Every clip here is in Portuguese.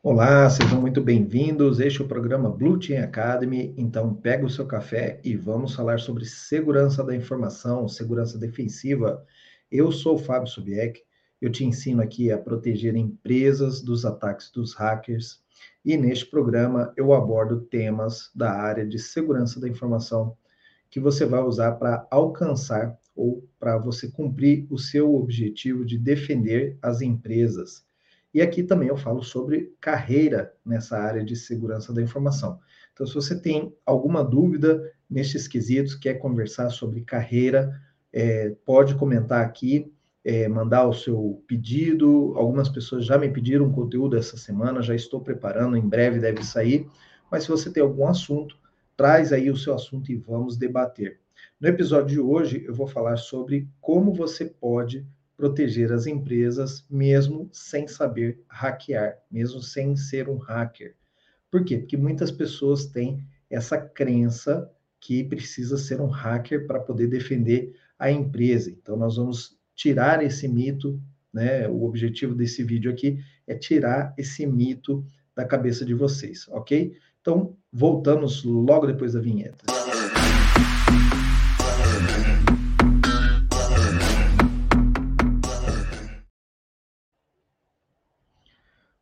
Olá, sejam muito bem-vindos. Este é o programa Blue Team Academy. Então, pega o seu café e vamos falar sobre segurança da informação, segurança defensiva. Eu sou o Fábio Subiec. Eu te ensino aqui a proteger empresas dos ataques dos hackers. E neste programa eu abordo temas da área de segurança da informação que você vai usar para alcançar ou para você cumprir o seu objetivo de defender as empresas e aqui também eu falo sobre carreira nessa área de segurança da informação. Então, se você tem alguma dúvida nestes quesitos, quer conversar sobre carreira, é, pode comentar aqui, é, mandar o seu pedido. Algumas pessoas já me pediram conteúdo essa semana, já estou preparando, em breve deve sair. Mas se você tem algum assunto, traz aí o seu assunto e vamos debater. No episódio de hoje, eu vou falar sobre como você pode proteger as empresas mesmo sem saber hackear, mesmo sem ser um hacker. Por quê? Porque muitas pessoas têm essa crença que precisa ser um hacker para poder defender a empresa. Então, nós vamos tirar esse mito, né? O objetivo desse vídeo aqui é tirar esse mito da cabeça de vocês, ok? Então, voltamos logo depois da vinheta.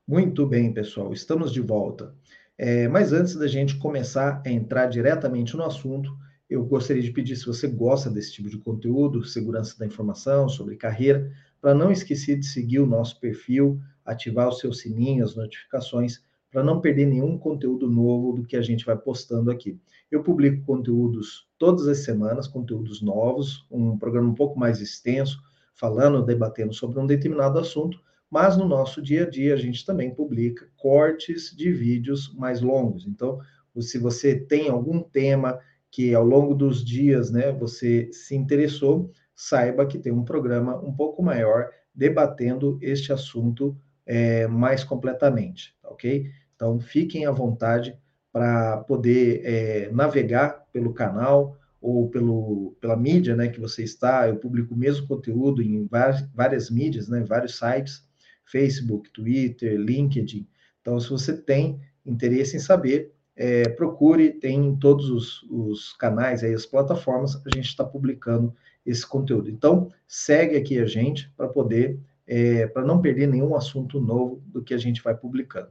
Muito bem, pessoal, estamos de volta. É, mas antes da gente começar a entrar diretamente no assunto, eu gostaria de pedir, se você gosta desse tipo de conteúdo, segurança da informação, sobre carreira, para não esquecer de seguir o nosso perfil, ativar o seu sininho, as notificações, para não perder nenhum conteúdo novo do que a gente vai postando aqui. Eu publico conteúdos todas as semanas, conteúdos novos, um programa um pouco mais extenso, falando, debatendo sobre um determinado assunto, mas no nosso dia a dia a gente também publica cortes de vídeos mais longos. Então, se você tem algum tema que ao longo dos dias, né, você se interessou, saiba que tem um programa um pouco maior debatendo este assunto é, mais completamente, tá ok? Então, fiquem à vontade para poder é, navegar pelo canal ou pelo, pela mídia né, que você está. Eu publico o mesmo conteúdo em várias, várias mídias, né, vários sites, Facebook, Twitter, LinkedIn. Então, se você tem interesse em saber, é, procure, tem em todos os, os, canais, aí, as plataformas, a gente está publicando esse conteúdo. Então, segue aqui a gente para poder, é, para não perder nenhum assunto novo do que a gente vai publicando.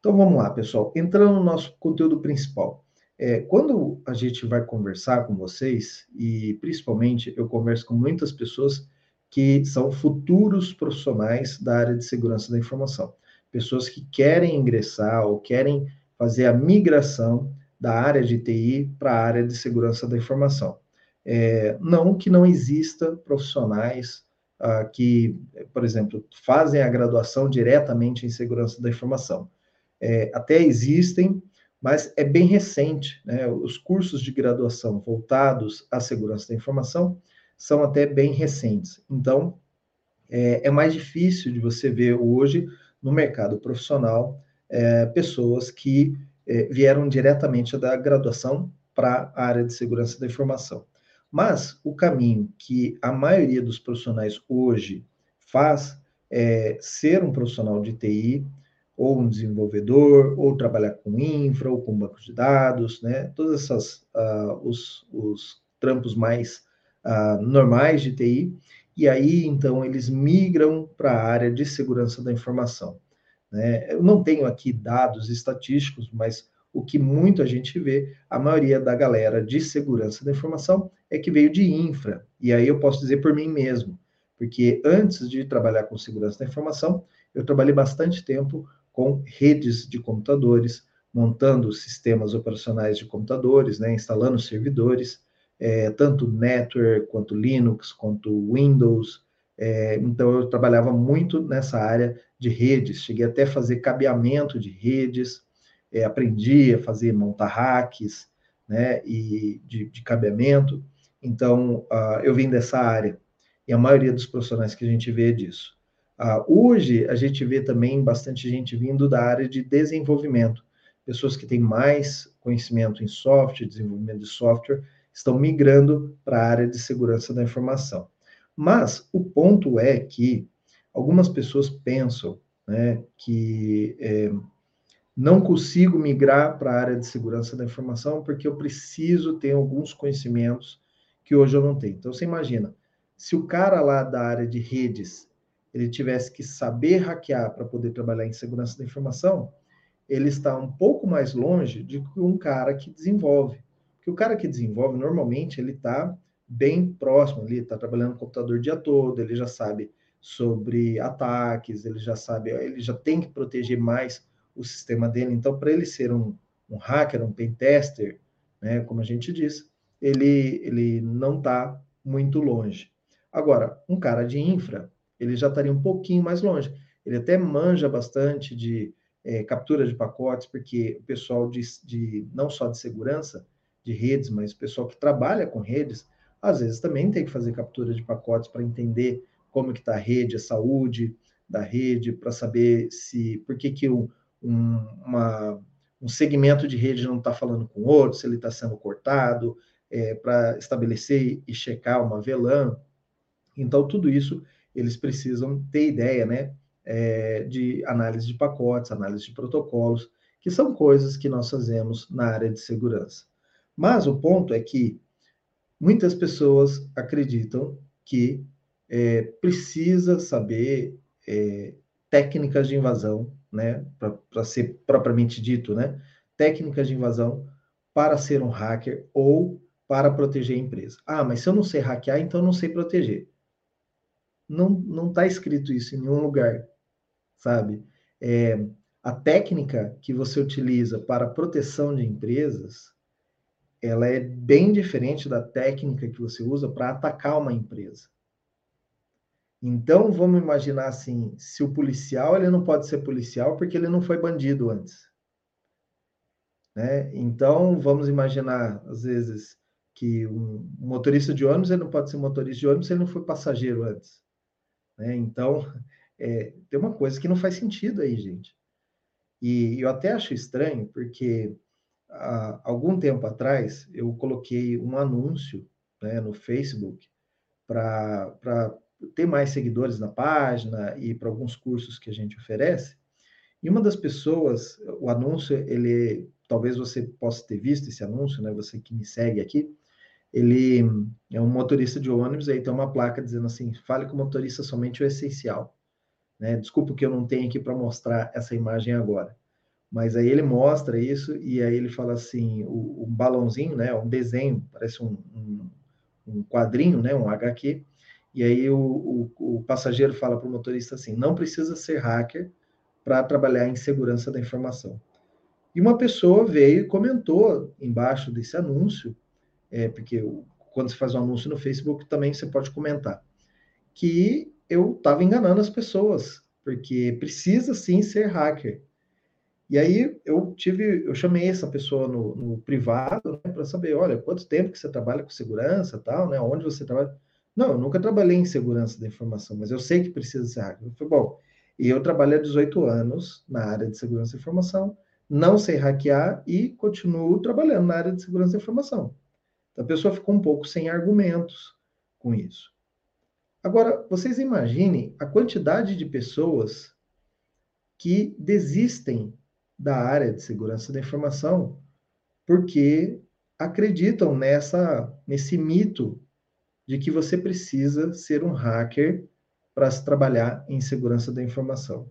Então, vamos lá, pessoal. Entrando no nosso conteúdo principal. É, quando a gente vai conversar com vocês, e principalmente eu converso com muitas pessoas que são futuros profissionais da área de segurança da informação. Pessoas que querem ingressar ou querem fazer a migração da área de TI para a área de segurança da informação. É, não que não exista profissionais ah, que, por exemplo, fazem a graduação diretamente em segurança da informação. É, até existem, mas é bem recente. Né? Os cursos de graduação voltados à segurança da informação são até bem recentes. Então, é, é mais difícil de você ver hoje no mercado profissional é, pessoas que é, vieram diretamente da graduação para a área de segurança da informação. Mas o caminho que a maioria dos profissionais hoje faz é ser um profissional de TI, ou um desenvolvedor, ou trabalhar com infra, ou com banco de dados, né? Todos essas, uh, os, os trampos mais uh, normais de TI, e aí então eles migram para a área de segurança da informação. Né? Eu não tenho aqui dados estatísticos, mas o que muito a gente vê, a maioria da galera de segurança da informação é que veio de infra, e aí eu posso dizer por mim mesmo, porque antes de trabalhar com segurança da informação, eu trabalhei bastante tempo com redes de computadores, montando sistemas operacionais de computadores, né, instalando servidores, é, tanto network, quanto Linux, quanto Windows. É, então, eu trabalhava muito nessa área de redes, cheguei até a fazer cabeamento de redes, é, aprendi a fazer montar hacks, né, e de, de cabeamento. Então, uh, eu vim dessa área, e a maioria dos profissionais que a gente vê é disso. Uh, hoje, a gente vê também bastante gente vindo da área de desenvolvimento, pessoas que têm mais conhecimento em software, desenvolvimento de software, estão migrando para a área de segurança da informação. Mas o ponto é que algumas pessoas pensam né, que é, não consigo migrar para a área de segurança da informação porque eu preciso ter alguns conhecimentos que hoje eu não tenho. Então, você imagina, se o cara lá da área de redes ele tivesse que saber hackear para poder trabalhar em segurança da informação, ele está um pouco mais longe de um cara que desenvolve. Porque o cara que desenvolve, normalmente, ele está bem próximo ali, está trabalhando no computador o dia todo, ele já sabe sobre ataques, ele já sabe, ele já tem que proteger mais o sistema dele. Então, para ele ser um, um hacker, um pen tester, né, como a gente diz, ele, ele não está muito longe. Agora, um cara de infra, ele já estaria um pouquinho mais longe. Ele até manja bastante de é, captura de pacotes, porque o pessoal de, de, não só de segurança de redes, mas o pessoal que trabalha com redes, às vezes também tem que fazer captura de pacotes para entender como que está a rede, a saúde da rede, para saber se por que, que um, um, uma, um segmento de rede não está falando com outro, se ele está sendo cortado, é, para estabelecer e checar uma VLAN. Então, tudo isso eles precisam ter ideia, né? É, de análise de pacotes, análise de protocolos, que são coisas que nós fazemos na área de segurança. Mas o ponto é que muitas pessoas acreditam que é, precisa saber é, técnicas de invasão, né? Para ser propriamente dito, né? Técnicas de invasão para ser um hacker ou para proteger a empresa. Ah, mas se eu não sei hackear, então eu não sei proteger não não está escrito isso em nenhum lugar, sabe? É, a técnica que você utiliza para proteção de empresas, ela é bem diferente da técnica que você usa para atacar uma empresa. Então, vamos imaginar assim, se o policial, ele não pode ser policial porque ele não foi bandido antes. Né? Então, vamos imaginar, às vezes, que um motorista de ônibus, ele não pode ser motorista de ônibus se ele não foi passageiro antes. Né? Então, é, tem uma coisa que não faz sentido aí, gente. E eu até acho estranho, porque há algum tempo atrás eu coloquei um anúncio né, no Facebook para ter mais seguidores na página e para alguns cursos que a gente oferece. E uma das pessoas, o anúncio, ele talvez você possa ter visto esse anúncio, né? Você que me segue aqui, ele é um motorista de ônibus, aí tem uma placa dizendo assim, fale com o motorista somente o essencial. Né? Desculpa que eu não tenho aqui para mostrar essa imagem agora. Mas aí ele mostra isso e aí ele fala assim, o, balãozinho, né, um desenho, parece um, um, um, quadrinho, né, um HQ, e aí o, o, o passageiro fala para o motorista assim, não precisa ser hacker para trabalhar em segurança da informação. E uma pessoa veio e comentou embaixo desse anúncio, é, porque quando você faz um anúncio no Facebook também você pode comentar, que eu estava enganando as pessoas, porque precisa sim ser hacker. E aí eu tive, eu chamei essa pessoa no, no privado né, para saber, olha, quanto tempo que você trabalha com segurança, tal, né? Onde você trabalha? Não, eu nunca trabalhei em segurança da informação, mas eu sei que precisa ser hacker. Eu falei, bom, e eu trabalho há 18 anos na área de segurança da informação, não sei hackear e continuo trabalhando na área de segurança da informação. Então, a pessoa ficou um pouco sem argumentos com isso. Agora, vocês imaginem a quantidade de pessoas que desistem da área de segurança da informação porque acreditam nessa nesse mito de que você precisa ser um hacker para se trabalhar em segurança da informação.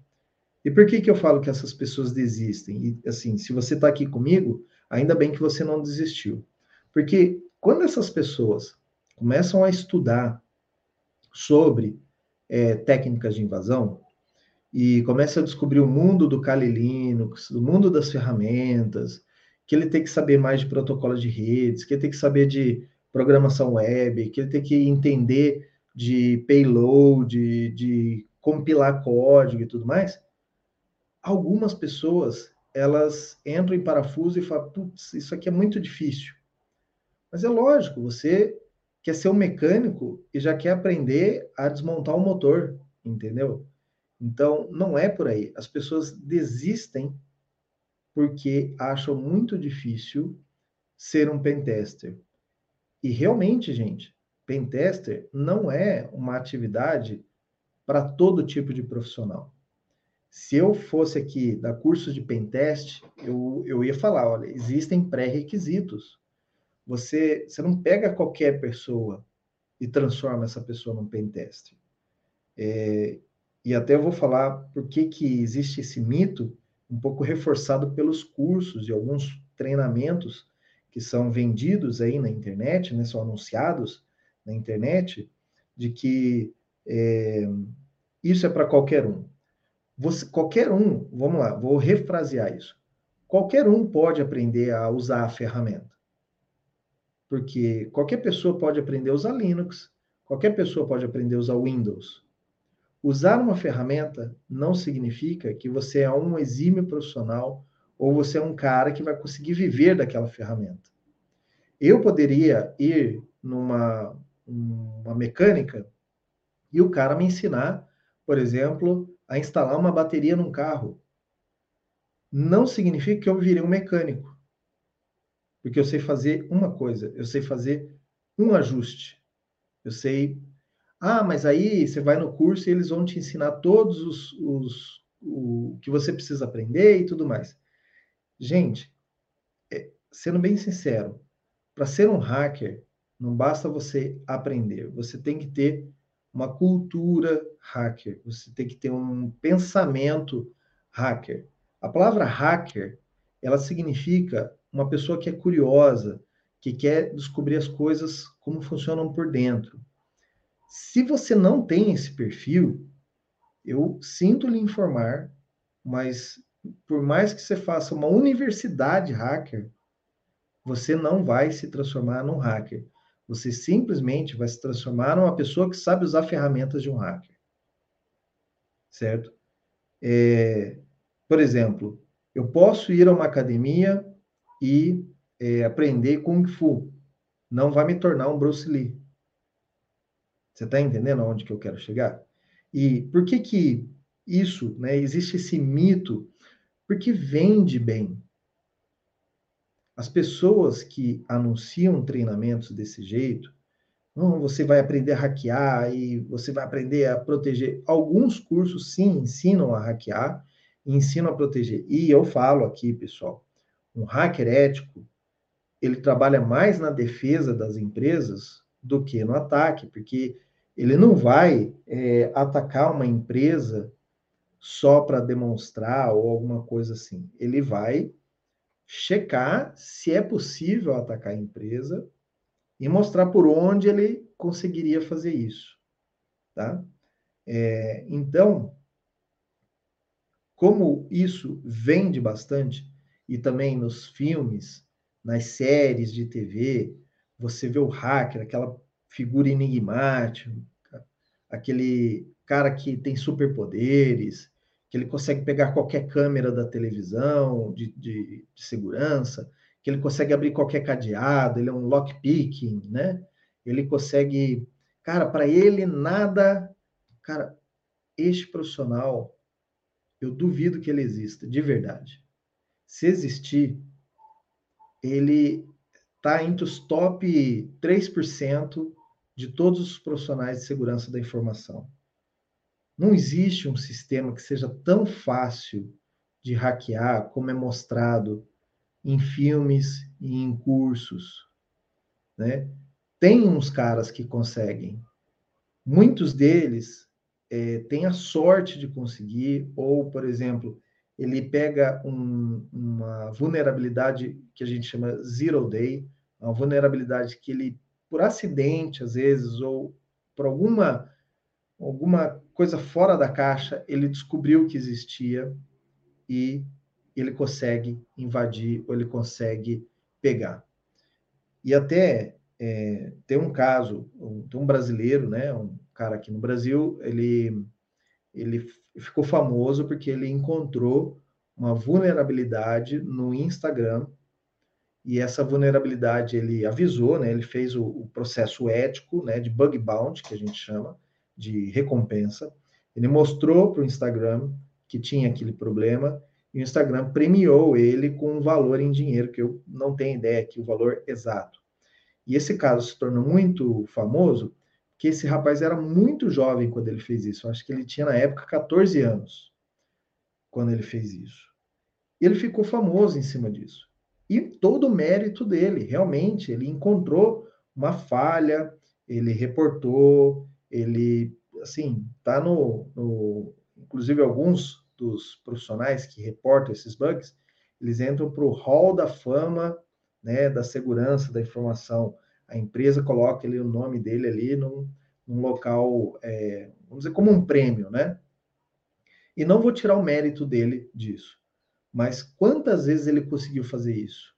E por que que eu falo que essas pessoas desistem? E assim, se você está aqui comigo, ainda bem que você não desistiu. Porque quando essas pessoas começam a estudar sobre é, técnicas de invasão e começam a descobrir o mundo do Kali Linux, o mundo das ferramentas, que ele tem que saber mais de protocolos de redes, que ele tem que saber de programação web, que ele tem que entender de payload, de, de compilar código e tudo mais, algumas pessoas elas entram em parafuso e falam, putz, isso aqui é muito difícil. Mas é lógico, você quer ser um mecânico e já quer aprender a desmontar o motor, entendeu? Então, não é por aí. As pessoas desistem porque acham muito difícil ser um pentester. E realmente, gente, pentester não é uma atividade para todo tipo de profissional. Se eu fosse aqui dar curso de pentest, eu, eu ia falar, olha, existem pré-requisitos. Você, você não pega qualquer pessoa e transforma essa pessoa num pentest. É, e até eu vou falar por que, que existe esse mito, um pouco reforçado pelos cursos e alguns treinamentos que são vendidos aí na internet, né, são anunciados na internet, de que é, isso é para qualquer um. Você, qualquer um, vamos lá, vou refrasear isso. Qualquer um pode aprender a usar a ferramenta. Porque qualquer pessoa pode aprender a usar Linux, qualquer pessoa pode aprender a usar Windows. Usar uma ferramenta não significa que você é um exímio profissional ou você é um cara que vai conseguir viver daquela ferramenta. Eu poderia ir numa uma mecânica e o cara me ensinar, por exemplo, a instalar uma bateria num carro. Não significa que eu virei um mecânico. Porque eu sei fazer uma coisa, eu sei fazer um ajuste. Eu sei ah, mas aí você vai no curso e eles vão te ensinar todos os, os o que você precisa aprender e tudo mais. Gente, é, sendo bem sincero, para ser um hacker, não basta você aprender, você tem que ter uma cultura hacker, você tem que ter um pensamento hacker. A palavra hacker, ela significa uma pessoa que é curiosa, que quer descobrir as coisas como funcionam por dentro. Se você não tem esse perfil, eu sinto lhe informar, mas por mais que você faça uma universidade hacker, você não vai se transformar num hacker. Você simplesmente vai se transformar numa pessoa que sabe usar ferramentas de um hacker. Certo? É, por exemplo, eu posso ir a uma academia e é, aprender Kung Fu. Não vai me tornar um Bruce Lee. Você está entendendo aonde que eu quero chegar? E por que que isso, né? Existe esse mito porque vende bem. As pessoas que anunciam treinamentos desse jeito, não, você vai aprender a hackear e você vai aprender a proteger. Alguns cursos sim ensinam a hackear ensinam a proteger. E eu falo aqui, pessoal, um hacker ético, ele trabalha mais na defesa das empresas do que no ataque, porque ele não vai é, atacar uma empresa só para demonstrar ou alguma coisa assim. Ele vai checar se é possível atacar a empresa e mostrar por onde ele conseguiria fazer isso, tá? É, então, como isso vende bastante e também nos filmes, nas séries de TV, você vê o hacker, aquela figura enigmática, aquele cara que tem superpoderes, que ele consegue pegar qualquer câmera da televisão de, de, de segurança, que ele consegue abrir qualquer cadeado, ele é um lockpicking, né? Ele consegue, cara, para ele nada, cara, este profissional, eu duvido que ele exista, de verdade. Se existir, ele está entre os top 3% de todos os profissionais de segurança da informação. Não existe um sistema que seja tão fácil de hackear como é mostrado em filmes e em cursos, né? Tem uns caras que conseguem. Muitos deles é, têm a sorte de conseguir, ou, por exemplo, ele pega um, uma vulnerabilidade que a gente chama zero day, uma vulnerabilidade que ele por acidente, às vezes, ou por alguma, alguma coisa fora da caixa, ele descobriu que existia e ele consegue invadir ou ele consegue pegar. E até é, tem um caso, um, tem um brasileiro, né, um cara aqui no Brasil, ele, ele ficou famoso porque ele encontrou uma vulnerabilidade no Instagram e essa vulnerabilidade ele avisou, né, ele fez o, o, processo ético né, de bug bounty, que a gente chama, de recompensa. Ele mostrou para o Instagram que tinha aquele problema e o Instagram premiou ele com um valor em dinheiro, que eu não tenho ideia aqui o valor exato. E esse caso se tornou muito famoso porque esse rapaz era muito jovem quando ele fez isso. Eu acho que ele tinha na época 14 anos. quando ele fez isso. E ele ficou famoso em cima disso. E todo o mérito dele, realmente, ele encontrou uma falha, ele reportou, ele, assim, tá no, no inclusive alguns dos profissionais que reportam esses bugs, eles entram para o hall da fama, né, da segurança da informação. A empresa coloca ele, o nome dele ali num, num local, é, vamos dizer, como um prêmio, né? E não vou tirar o mérito dele disso. Mas quantas vezes ele conseguiu fazer isso?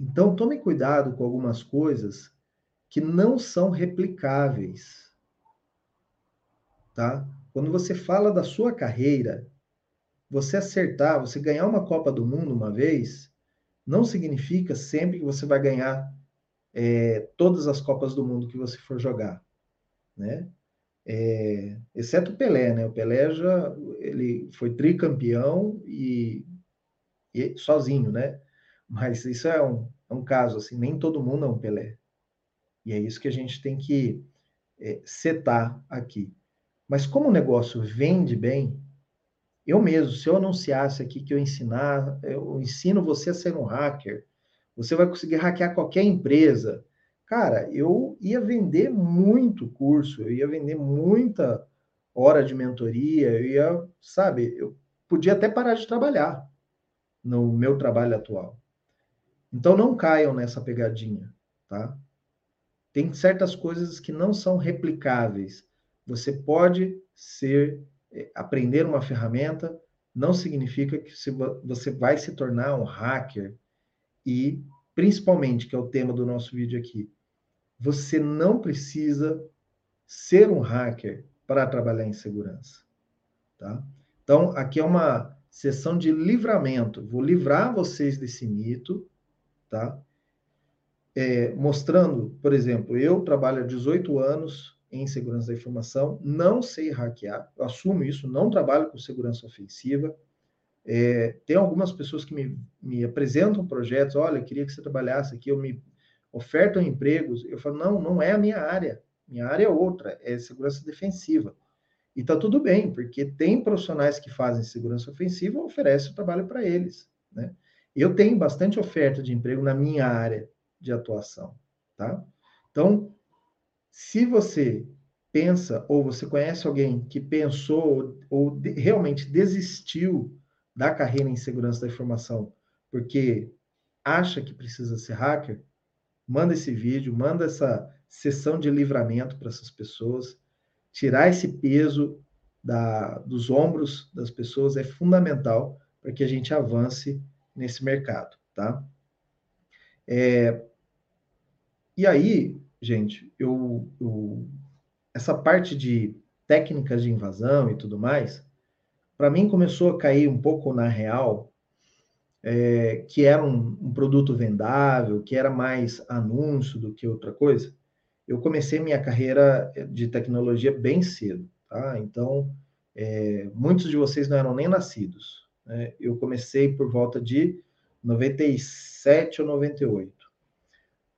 Então, tome cuidado com algumas coisas que não são replicáveis. Tá? Quando você fala da sua carreira, você acertar, você ganhar uma Copa do Mundo uma vez, não significa sempre que você vai ganhar é, todas as Copas do Mundo que você for jogar, né? É, exceto o Pelé, né? O Pelé já ele foi tricampeão e, e sozinho, né? Mas isso é um, é um caso assim, nem todo mundo é um Pelé. E é isso que a gente tem que é, setar aqui. Mas como o negócio vende bem, eu mesmo, se eu anunciasse aqui que eu ensinar, eu ensino você a ser um hacker, você vai conseguir hackear qualquer empresa. Cara, eu ia vender muito curso, eu ia vender muita hora de mentoria, eu ia, sabe, eu podia até parar de trabalhar no meu trabalho atual. Então não caiam nessa pegadinha, tá? Tem certas coisas que não são replicáveis. Você pode ser é, aprender uma ferramenta não significa que você vai se tornar um hacker e principalmente que é o tema do nosso vídeo aqui, você não precisa ser um hacker para trabalhar em segurança, tá? Então, aqui é uma sessão de livramento. Vou livrar vocês desse mito, tá? É, mostrando, por exemplo, eu trabalho há 18 anos em segurança da informação, não sei hackear, eu assumo isso, não trabalho com segurança ofensiva. É, tem algumas pessoas que me, me apresentam projetos, olha, queria que você trabalhasse aqui, eu me ofertam empregos, eu falo, não, não é a minha área, minha área é outra, é segurança defensiva. E tá tudo bem, porque tem profissionais que fazem segurança ofensiva, oferece o trabalho para eles, né? Eu tenho bastante oferta de emprego na minha área de atuação, tá? Então, se você pensa ou você conhece alguém que pensou ou de, realmente desistiu da carreira em segurança da informação porque acha que precisa ser hacker, manda esse vídeo, manda essa sessão de livramento para essas pessoas. Tirar esse peso da, dos ombros das pessoas é fundamental para que a gente avance nesse mercado, tá? É, e aí, gente, eu, eu, essa parte de técnicas de invasão e tudo mais, para mim começou a cair um pouco na real, é, que era um, um, produto vendável, que era mais anúncio do que outra coisa. Eu comecei minha carreira de tecnologia bem cedo, tá? Então, é, muitos de vocês não eram nem nascidos. Né? Eu comecei por volta de 97 ou 98.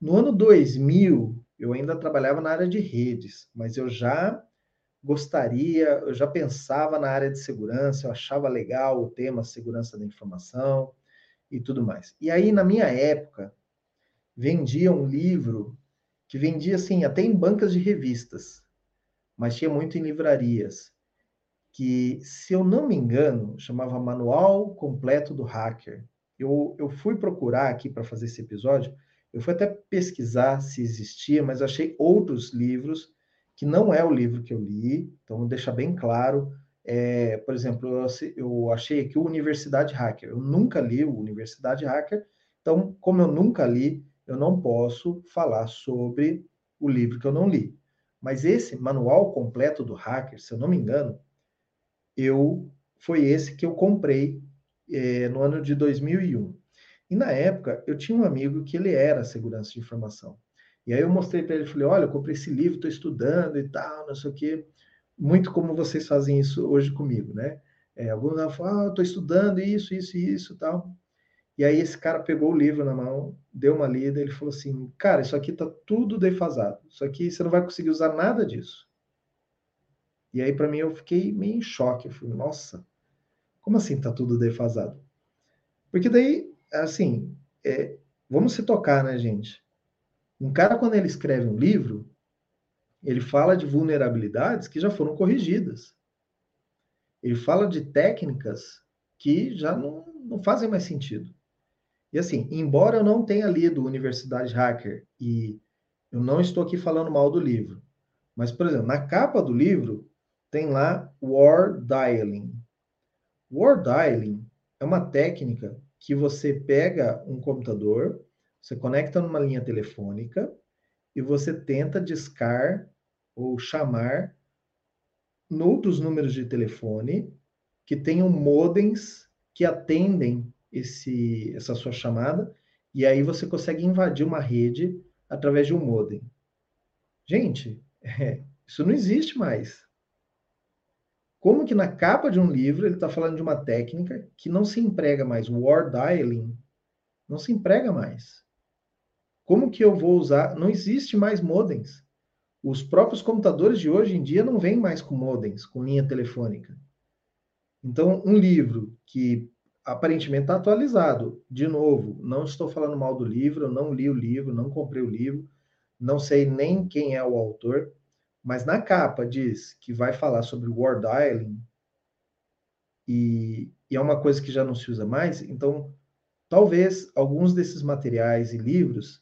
No ano 2000, eu ainda trabalhava na área de redes, mas eu já gostaria, eu já pensava na área de segurança, eu achava legal o tema segurança da informação e tudo mais. E aí, na minha época, vendia um livro que vendia assim, até em bancas de revistas, mas tinha muito em livrarias, que, se eu não me engano, chamava Manual Completo do Hacker. Eu, eu fui procurar aqui para fazer esse episódio, eu fui até pesquisar se existia, mas achei outros livros que não é o livro que eu li, então deixa bem claro. É, por exemplo, eu, achei aqui o Universidade Hacker. Eu nunca li o Universidade Hacker, então, como eu nunca li, eu não posso falar sobre o livro que eu não li. Mas esse manual completo do hacker, se eu não me engano, eu foi esse que eu comprei é, no ano de 2001. E na época, eu tinha um amigo que ele era segurança de informação. E aí eu mostrei para ele, falei, olha, eu comprei esse livro, estou estudando e tal, não sei o quê. Muito como vocês fazem isso hoje comigo, né? É, alguns falam, ah, estou estudando isso, isso, isso, tal. E aí esse cara pegou o livro na mão, deu uma lida, ele falou assim, cara, isso aqui está tudo defasado. Isso aqui você não vai conseguir usar nada disso. E aí para mim eu fiquei meio em choque. Eu falei, nossa, Como assim está tudo defasado? Porque daí, assim, é, vamos se tocar, né, gente? Um cara, quando ele escreve um livro, ele fala de vulnerabilidades que já foram corrigidas. Ele fala de técnicas que já não, não fazem mais sentido. E assim, embora eu não tenha lido Universidade Hacker e eu não estou aqui falando mal do livro, mas, por exemplo, na capa do livro tem lá War Dialing. War Dialing é uma técnica que você pega um computador, você conecta numa linha telefônica e você tenta discar ou chamar outros números de telefone que tenham modems que atendem esse, essa sua chamada, e aí você consegue invadir uma rede através de um modem. Gente, é, isso não existe mais. Como que na capa de um livro ele está falando de uma técnica que não se emprega mais, war dialing, não se emprega mais. Como que eu vou usar? Não existe mais modems. Os próprios computadores de hoje em dia não vêm mais com modems, com linha telefônica. Então, um livro que aparentemente está atualizado, de novo, não estou falando mal do livro, não li o livro, não comprei o livro, não sei nem quem é o autor, mas na capa diz que vai falar sobre war dialing e, e é uma coisa que já não se usa mais, então talvez alguns desses materiais e livros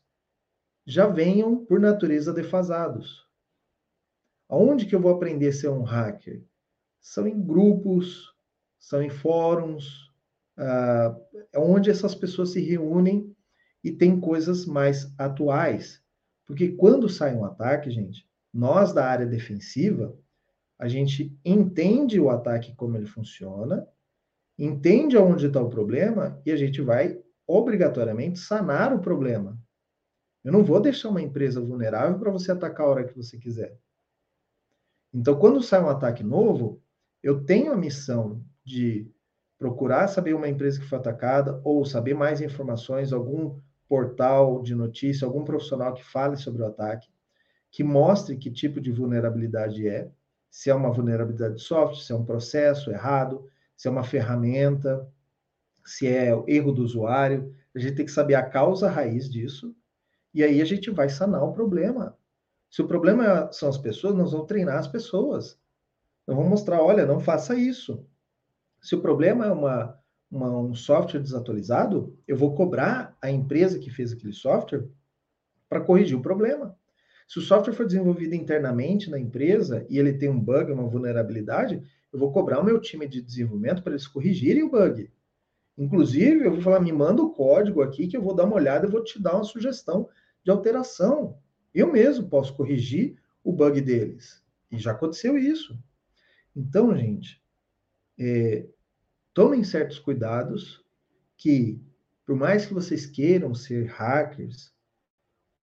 já venham por natureza defasados. Aonde que eu vou aprender a ser um hacker? São em grupos, são em fóruns, uh, onde essas pessoas se reúnem e tem coisas mais atuais. Porque quando sai um ataque, gente, nós da área defensiva, a gente entende o ataque como ele funciona, entende aonde está o problema e a gente vai obrigatoriamente sanar o problema. Eu não vou deixar uma empresa vulnerável para você atacar a hora que você quiser. Então, quando sai um ataque novo, eu tenho a missão de procurar saber uma empresa que foi atacada ou saber mais informações, algum portal de notícia, algum profissional que fale sobre o ataque que mostre que tipo de vulnerabilidade é, se é uma vulnerabilidade de software, se é um processo errado, se é uma ferramenta, se é erro do usuário. A gente tem que saber a causa raiz disso, e aí a gente vai sanar o problema. Se o problema são as pessoas, nós vamos treinar as pessoas. Nós vamos mostrar, olha, não faça isso. Se o problema é uma, uma, um software desatualizado, eu vou cobrar a empresa que fez aquele software para corrigir o problema. Se o software for desenvolvido internamente na empresa e ele tem um bug, uma vulnerabilidade, eu vou cobrar o meu time de desenvolvimento para eles corrigirem o bug. Inclusive, eu vou falar, me manda o código aqui que eu vou dar uma olhada e vou te dar uma sugestão de alteração. Eu mesmo posso corrigir o bug deles. E já aconteceu isso. Então, gente, é, tomem certos cuidados que, por mais que vocês queiram ser hackers,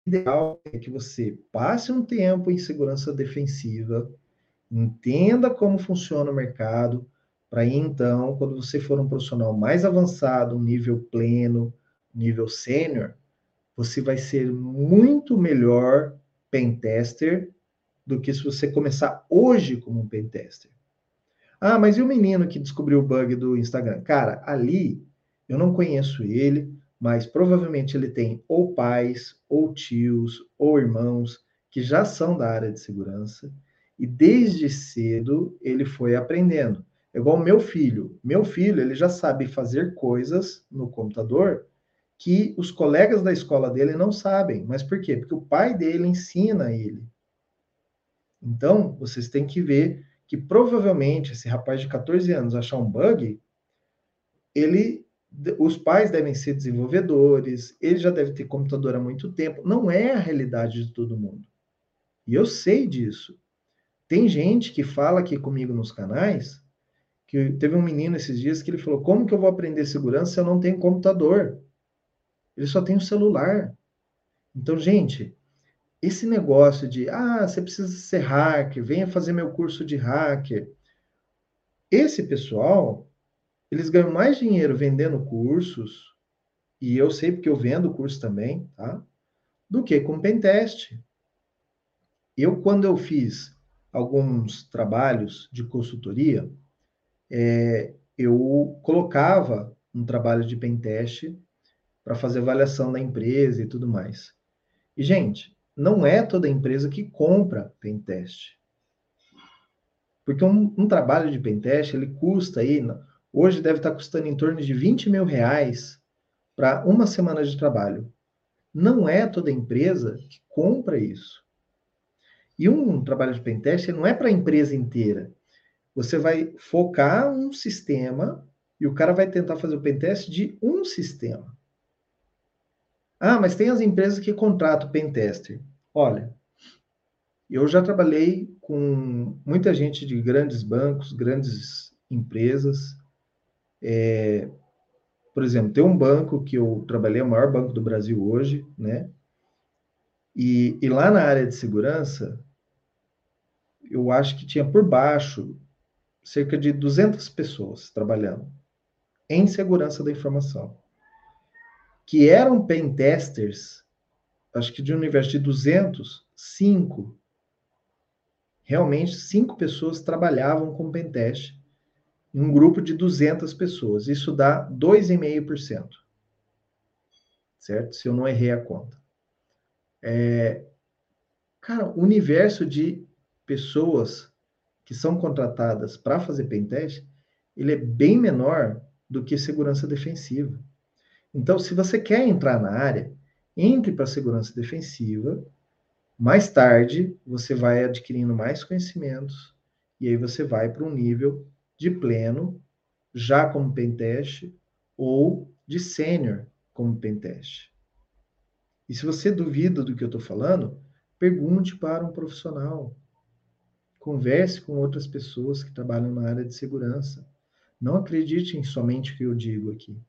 ideal é que você passe um tempo em segurança defensiva, entenda como funciona o mercado, para então, quando você for um profissional mais avançado, nível pleno, nível sênior, você vai ser muito melhor pentester do que se você começar hoje como um pentester. Ah, mas e o menino que descobriu o bug do Instagram? Cara, ali eu não conheço ele, mas provavelmente ele tem ou pais, ou tios, ou irmãos que já são da área de segurança e desde cedo ele foi aprendendo. É igual meu filho. Meu filho, ele já sabe fazer coisas no computador que os colegas da escola dele não sabem. Mas por quê? Porque o pai dele ensina ele. Então, vocês têm que ver que provavelmente esse rapaz de 14 anos achar um bug, ele os pais devem ser desenvolvedores, ele já deve ter computador há muito tempo. Não é a realidade de todo mundo. E eu sei disso. Tem gente que fala aqui comigo nos canais, que teve um menino esses dias que ele falou: Como que eu vou aprender segurança se eu não tenho computador? Ele só tem o um celular. Então, gente, esse negócio de, ah, você precisa ser hacker, venha fazer meu curso de hacker. Esse pessoal eles ganham mais dinheiro vendendo cursos, e eu sei porque eu vendo curso também, tá? Do que com pentest. Eu, quando eu fiz alguns trabalhos de consultoria, é, eu colocava um trabalho de pentest para fazer avaliação da empresa e tudo mais. E, gente, não é toda empresa que compra pentest. Porque um, um trabalho de pentest, ele custa aí, hoje deve estar custando em torno de 20 mil reais para uma semana de trabalho. Não é toda empresa que compra isso. E um trabalho de pentest não é para a empresa inteira. Você vai focar um sistema e o cara vai tentar fazer o pentest de um sistema. Ah, mas tem as empresas que contratam pentester. Olha, eu já trabalhei com muita gente de grandes bancos, grandes empresas. É, por exemplo, tem um banco que eu trabalhei, é o maior banco do Brasil hoje, né? E, e lá na área de segurança, eu acho que tinha por baixo cerca de 200 pessoas trabalhando em segurança da informação, que eram pen testers, acho que de um universo de 200, cinco, realmente cinco pessoas trabalhavam com pen test em um grupo de 200 pessoas. Isso dá 2,5%. Certo? Se eu não errei a conta. É, cara, o universo de pessoas que são contratadas para fazer pentest, ele é bem menor do que segurança defensiva. Então, se você quer entrar na área, entre para segurança defensiva. Mais tarde, você vai adquirindo mais conhecimentos e aí você vai para um nível de pleno, já como pentest, ou de sênior como pentest. E se você duvida do que eu estou falando, pergunte para um profissional. Converse com outras pessoas que trabalham na área de segurança. Não acredite em somente o que eu digo aqui.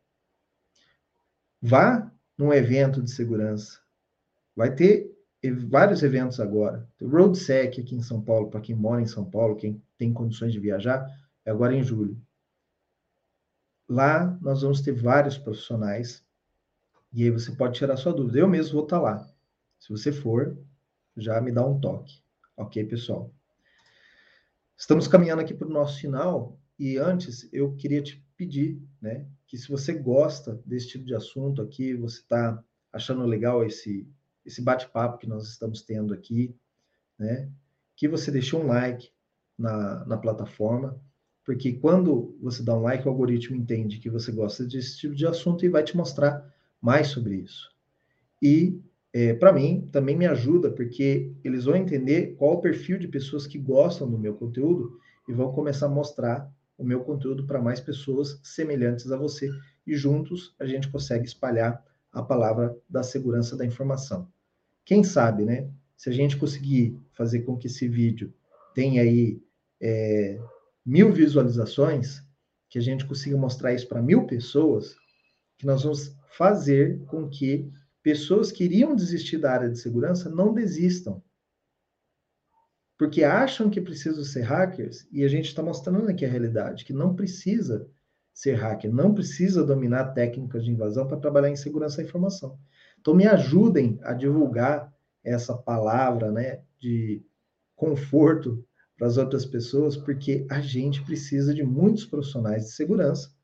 Vá num evento de segurança. Vai ter vários eventos agora. O RoadSec aqui em São Paulo, para quem mora em São Paulo, quem tem condições de viajar, é agora em julho. Lá nós vamos ter vários profissionais e aí você pode tirar sua dúvida. Eu mesmo vou estar lá. Se você for, já me dá um toque. Ok, pessoal? Estamos caminhando aqui para o nosso final e antes eu queria te pedir, né, que se você gosta desse tipo de assunto aqui, você está achando legal esse esse bate-papo que nós estamos tendo aqui, né, que você deixe um like na, na plataforma, porque quando você dá um like, o algoritmo entende que você gosta desse tipo de assunto e vai te mostrar mais sobre isso. E é, para mim também me ajuda, porque eles vão entender qual o perfil de pessoas que gostam do meu conteúdo e vão começar a mostrar o meu conteúdo para mais pessoas semelhantes a você e juntos a gente consegue espalhar a palavra da segurança da informação. Quem sabe, né? Se a gente conseguir fazer com que esse vídeo tenha aí é, mil visualizações, que a gente consiga mostrar isso para mil pessoas, que nós vamos fazer com que pessoas que iriam desistir da área de segurança não desistam porque acham que precisam ser hackers e a gente está mostrando aqui a realidade, que não precisa ser hacker, não precisa dominar técnicas de invasão para trabalhar em segurança da informação. Então me ajudem a divulgar essa palavra, né, de conforto para as outras pessoas, porque a gente precisa de muitos profissionais de segurança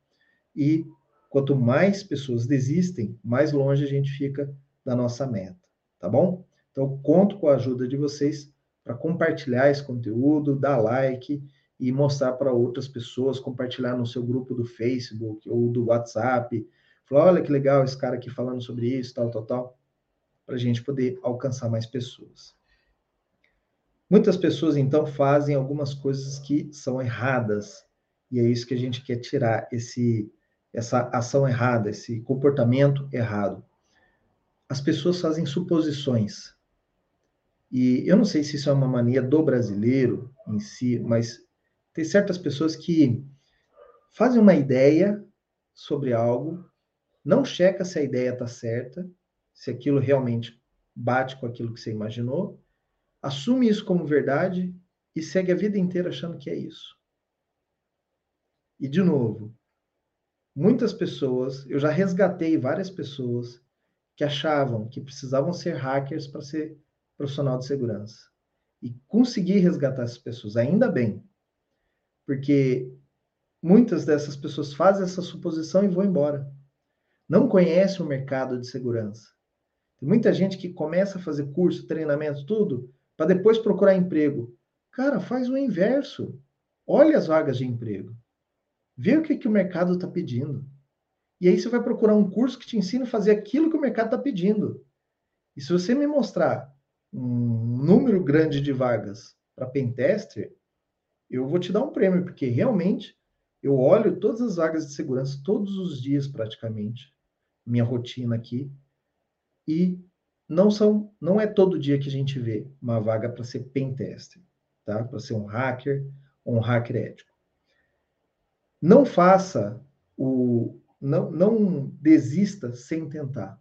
e quanto mais pessoas desistem, mais longe a gente fica da nossa meta, tá bom? Então conto com a ajuda de vocês para compartilhar esse conteúdo, dar like e mostrar para outras pessoas, compartilhar no seu grupo do Facebook ou do WhatsApp. Falar, olha que legal esse cara aqui falando sobre isso, tal, tal, tal, para a gente poder alcançar mais pessoas. Muitas pessoas, então, fazem algumas coisas que são erradas, e é isso que a gente quer tirar, esse, essa ação errada, esse comportamento errado. As pessoas fazem suposições, e eu não sei se isso é uma mania do brasileiro em si, mas tem certas pessoas que fazem uma ideia sobre algo, não checa se a ideia está certa, se aquilo realmente bate com aquilo que você imaginou, assume isso como verdade e segue a vida inteira achando que é isso. E de novo, muitas pessoas, eu já resgatei várias pessoas que achavam que precisavam ser hackers para ser profissional de segurança. E conseguir resgatar essas pessoas, ainda bem. Porque muitas dessas pessoas fazem essa suposição e vão embora. Não conhece o mercado de segurança. Tem muita gente que começa a fazer curso, treinamento, tudo, para depois procurar emprego. Cara, faz o inverso. Olha as vagas de emprego. Vê o que, que o mercado está pedindo. E aí você vai procurar um curso que te ensina a fazer aquilo que o mercado está pedindo. E se você me mostrar um número grande de vagas para pentester, eu vou te dar um prêmio, porque realmente eu olho todas as vagas de segurança todos os dias praticamente, minha rotina aqui, e não são, não é todo dia que a gente vê uma vaga para ser pentester, tá? Para ser um hacker ou um hacker ético. Não faça o não, não desista sem tentar.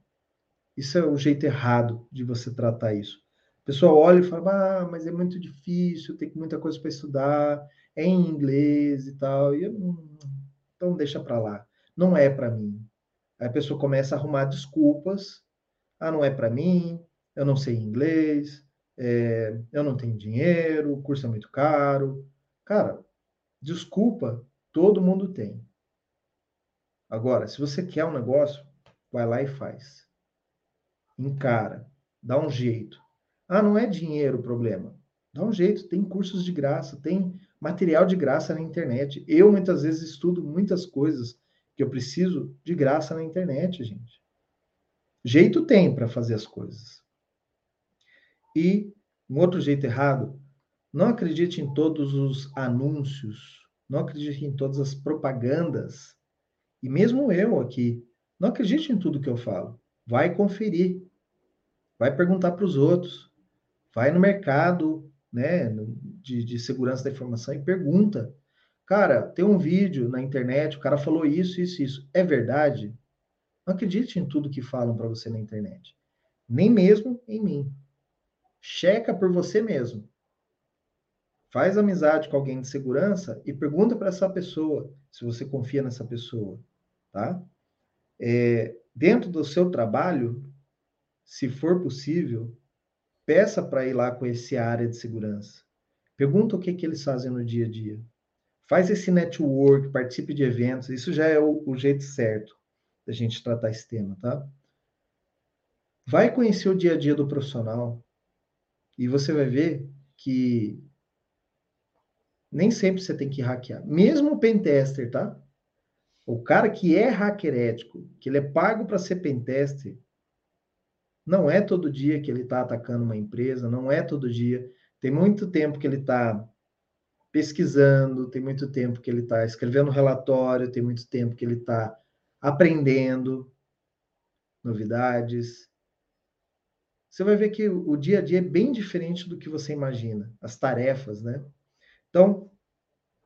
Isso é o jeito errado de você tratar isso. O pessoal olha e fala: "Ah, mas é muito difícil, tem muita coisa para estudar, é em inglês e tal". E eu, então deixa para lá. Não é para mim. Aí a pessoa começa a arrumar desculpas ah, não é para mim, eu não sei inglês, é, eu não tenho dinheiro, o curso é muito caro. Cara, desculpa, todo mundo tem. Agora, se você quer um negócio, vai lá e faz. Encara, dá um jeito. Ah, não é dinheiro o problema. Dá um jeito, tem cursos de graça, tem material de graça na internet. Eu muitas vezes estudo muitas coisas que eu preciso de graça na internet, gente. Jeito tem para fazer as coisas. E um outro jeito errado, não acredite em todos os anúncios, não acredite em todas as propagandas. E mesmo eu aqui, não acredite em tudo que eu falo. Vai conferir. Vai perguntar para os outros. Vai no mercado né, de, de segurança da informação e pergunta. Cara, tem um vídeo na internet, o cara falou isso, isso, isso. É verdade? Não acredite em tudo que falam para você na internet. Nem mesmo em mim. Checa por você mesmo. Faz amizade com alguém de segurança e pergunta para essa pessoa se você confia nessa pessoa, tá? É, dentro do seu trabalho, se for possível, peça para ir lá conhecer a área de segurança. Pergunta o que, que eles fazem no dia a dia. Faz esse network, participe de eventos, isso já é o, o jeito certo da gente tratar esse tema, tá? Vai conhecer o dia a dia do profissional e você vai ver que nem sempre você tem que hackear. Mesmo o pentester, tá? O cara que é hacker ético, que ele é pago para ser pentester, não é todo dia que ele está atacando uma empresa, não é todo dia. Tem muito tempo que ele está pesquisando, tem muito tempo que ele está escrevendo relatório, tem muito tempo que ele está aprendendo novidades. Você vai ver que o dia a dia é bem diferente do que você imagina, as tarefas, né? Então,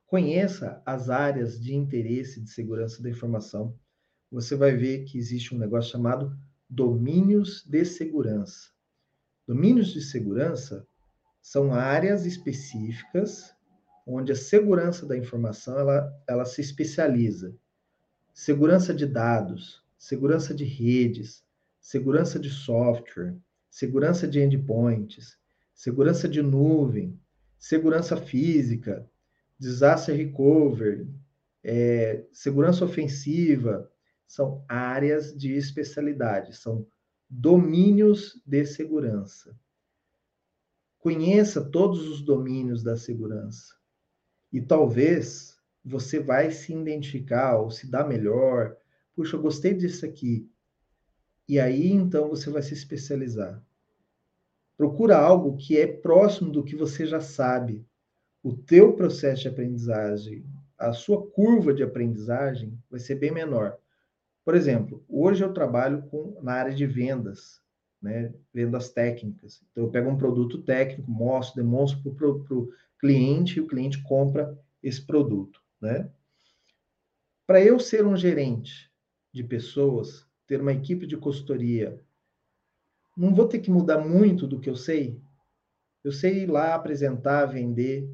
conheça as áreas de interesse de segurança da informação. Você vai ver que existe um negócio chamado domínios de segurança. Domínios de segurança são áreas específicas onde a segurança da informação ela, ela se especializa segurança de dados, segurança de redes, segurança de software, segurança de endpoints, segurança de nuvem, segurança física, disaster recovery, é, segurança ofensiva, são áreas de especialidade, são domínios de segurança. Conheça todos os domínios da segurança. E talvez você vai se identificar ou se dar melhor. Puxa, eu gostei disso aqui. E aí, então, você vai se especializar. Procura algo que é próximo do que você já sabe. O teu processo de aprendizagem, a sua curva de aprendizagem vai ser bem menor. Por exemplo, hoje eu trabalho com, na área de vendas, né? vendas técnicas. Então, eu pego um produto técnico, mostro, demonstro para o cliente e o cliente compra esse produto né? Para eu ser um gerente de pessoas, ter uma equipe de consultoria, não vou ter que mudar muito do que eu sei. Eu sei ir lá apresentar, vender.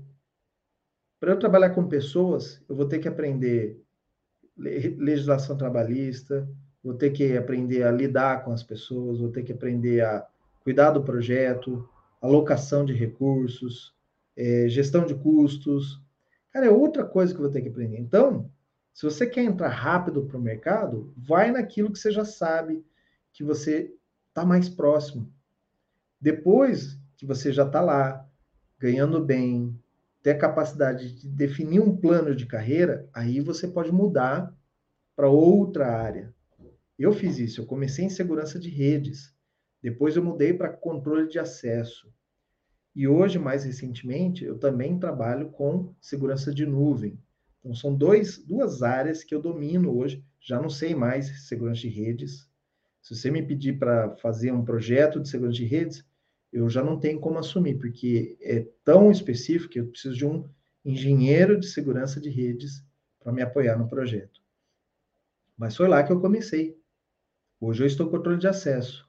Para eu trabalhar com pessoas, eu vou ter que aprender legislação trabalhista, vou ter que aprender a lidar com as pessoas, vou ter que aprender a cuidar do projeto, alocação de recursos, é, gestão de custos, Cara, é outra coisa que eu vou ter que aprender. Então, se você quer entrar rápido para o mercado, vai naquilo que você já sabe, que você está mais próximo. Depois que você já está lá, ganhando bem, ter a capacidade de definir um plano de carreira, aí você pode mudar para outra área. Eu fiz isso, eu comecei em segurança de redes, depois eu mudei para controle de acesso. E hoje, mais recentemente, eu também trabalho com segurança de nuvem. Então, são dois, duas áreas que eu domino hoje, já não sei mais segurança de redes. Se você me pedir para fazer um projeto de segurança de redes, eu já não tenho como assumir, porque é tão específico que eu preciso de um engenheiro de segurança de redes para me apoiar no projeto. Mas foi lá que eu comecei. Hoje eu estou com controle de acesso.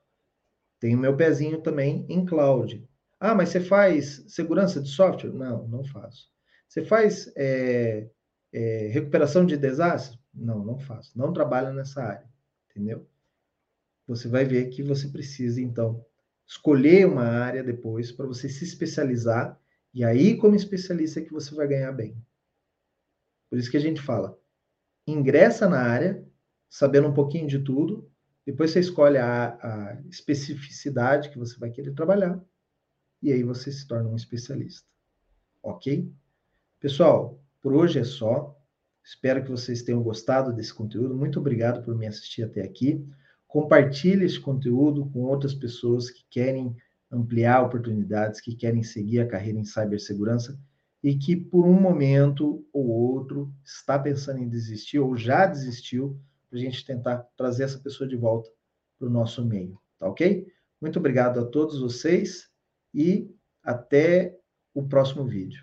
Tenho meu pezinho também em cloud. Ah, mas você faz segurança de software? Não, não faço. Você faz é, é, recuperação de desastre? Não, não faço. Não trabalho nessa área, entendeu? Você vai ver que você precisa, então, escolher uma área depois para você se especializar e aí, como especialista, é que você vai ganhar bem. Por isso que a gente fala, ingressa na área, sabendo um pouquinho de tudo, depois você escolhe a, a especificidade que você vai querer trabalhar, e aí você se torna um especialista. Ok? Pessoal, por hoje é só. Espero que vocês tenham gostado desse conteúdo. Muito obrigado por me assistir até aqui. Compartilhe esse conteúdo com outras pessoas que querem ampliar oportunidades, que querem seguir a carreira em cibersegurança e que por um momento ou outro está pensando em desistir ou já desistiu, para a gente tentar trazer essa pessoa de volta para o nosso meio, tá ok? Muito obrigado a todos vocês e até o próximo vídeo.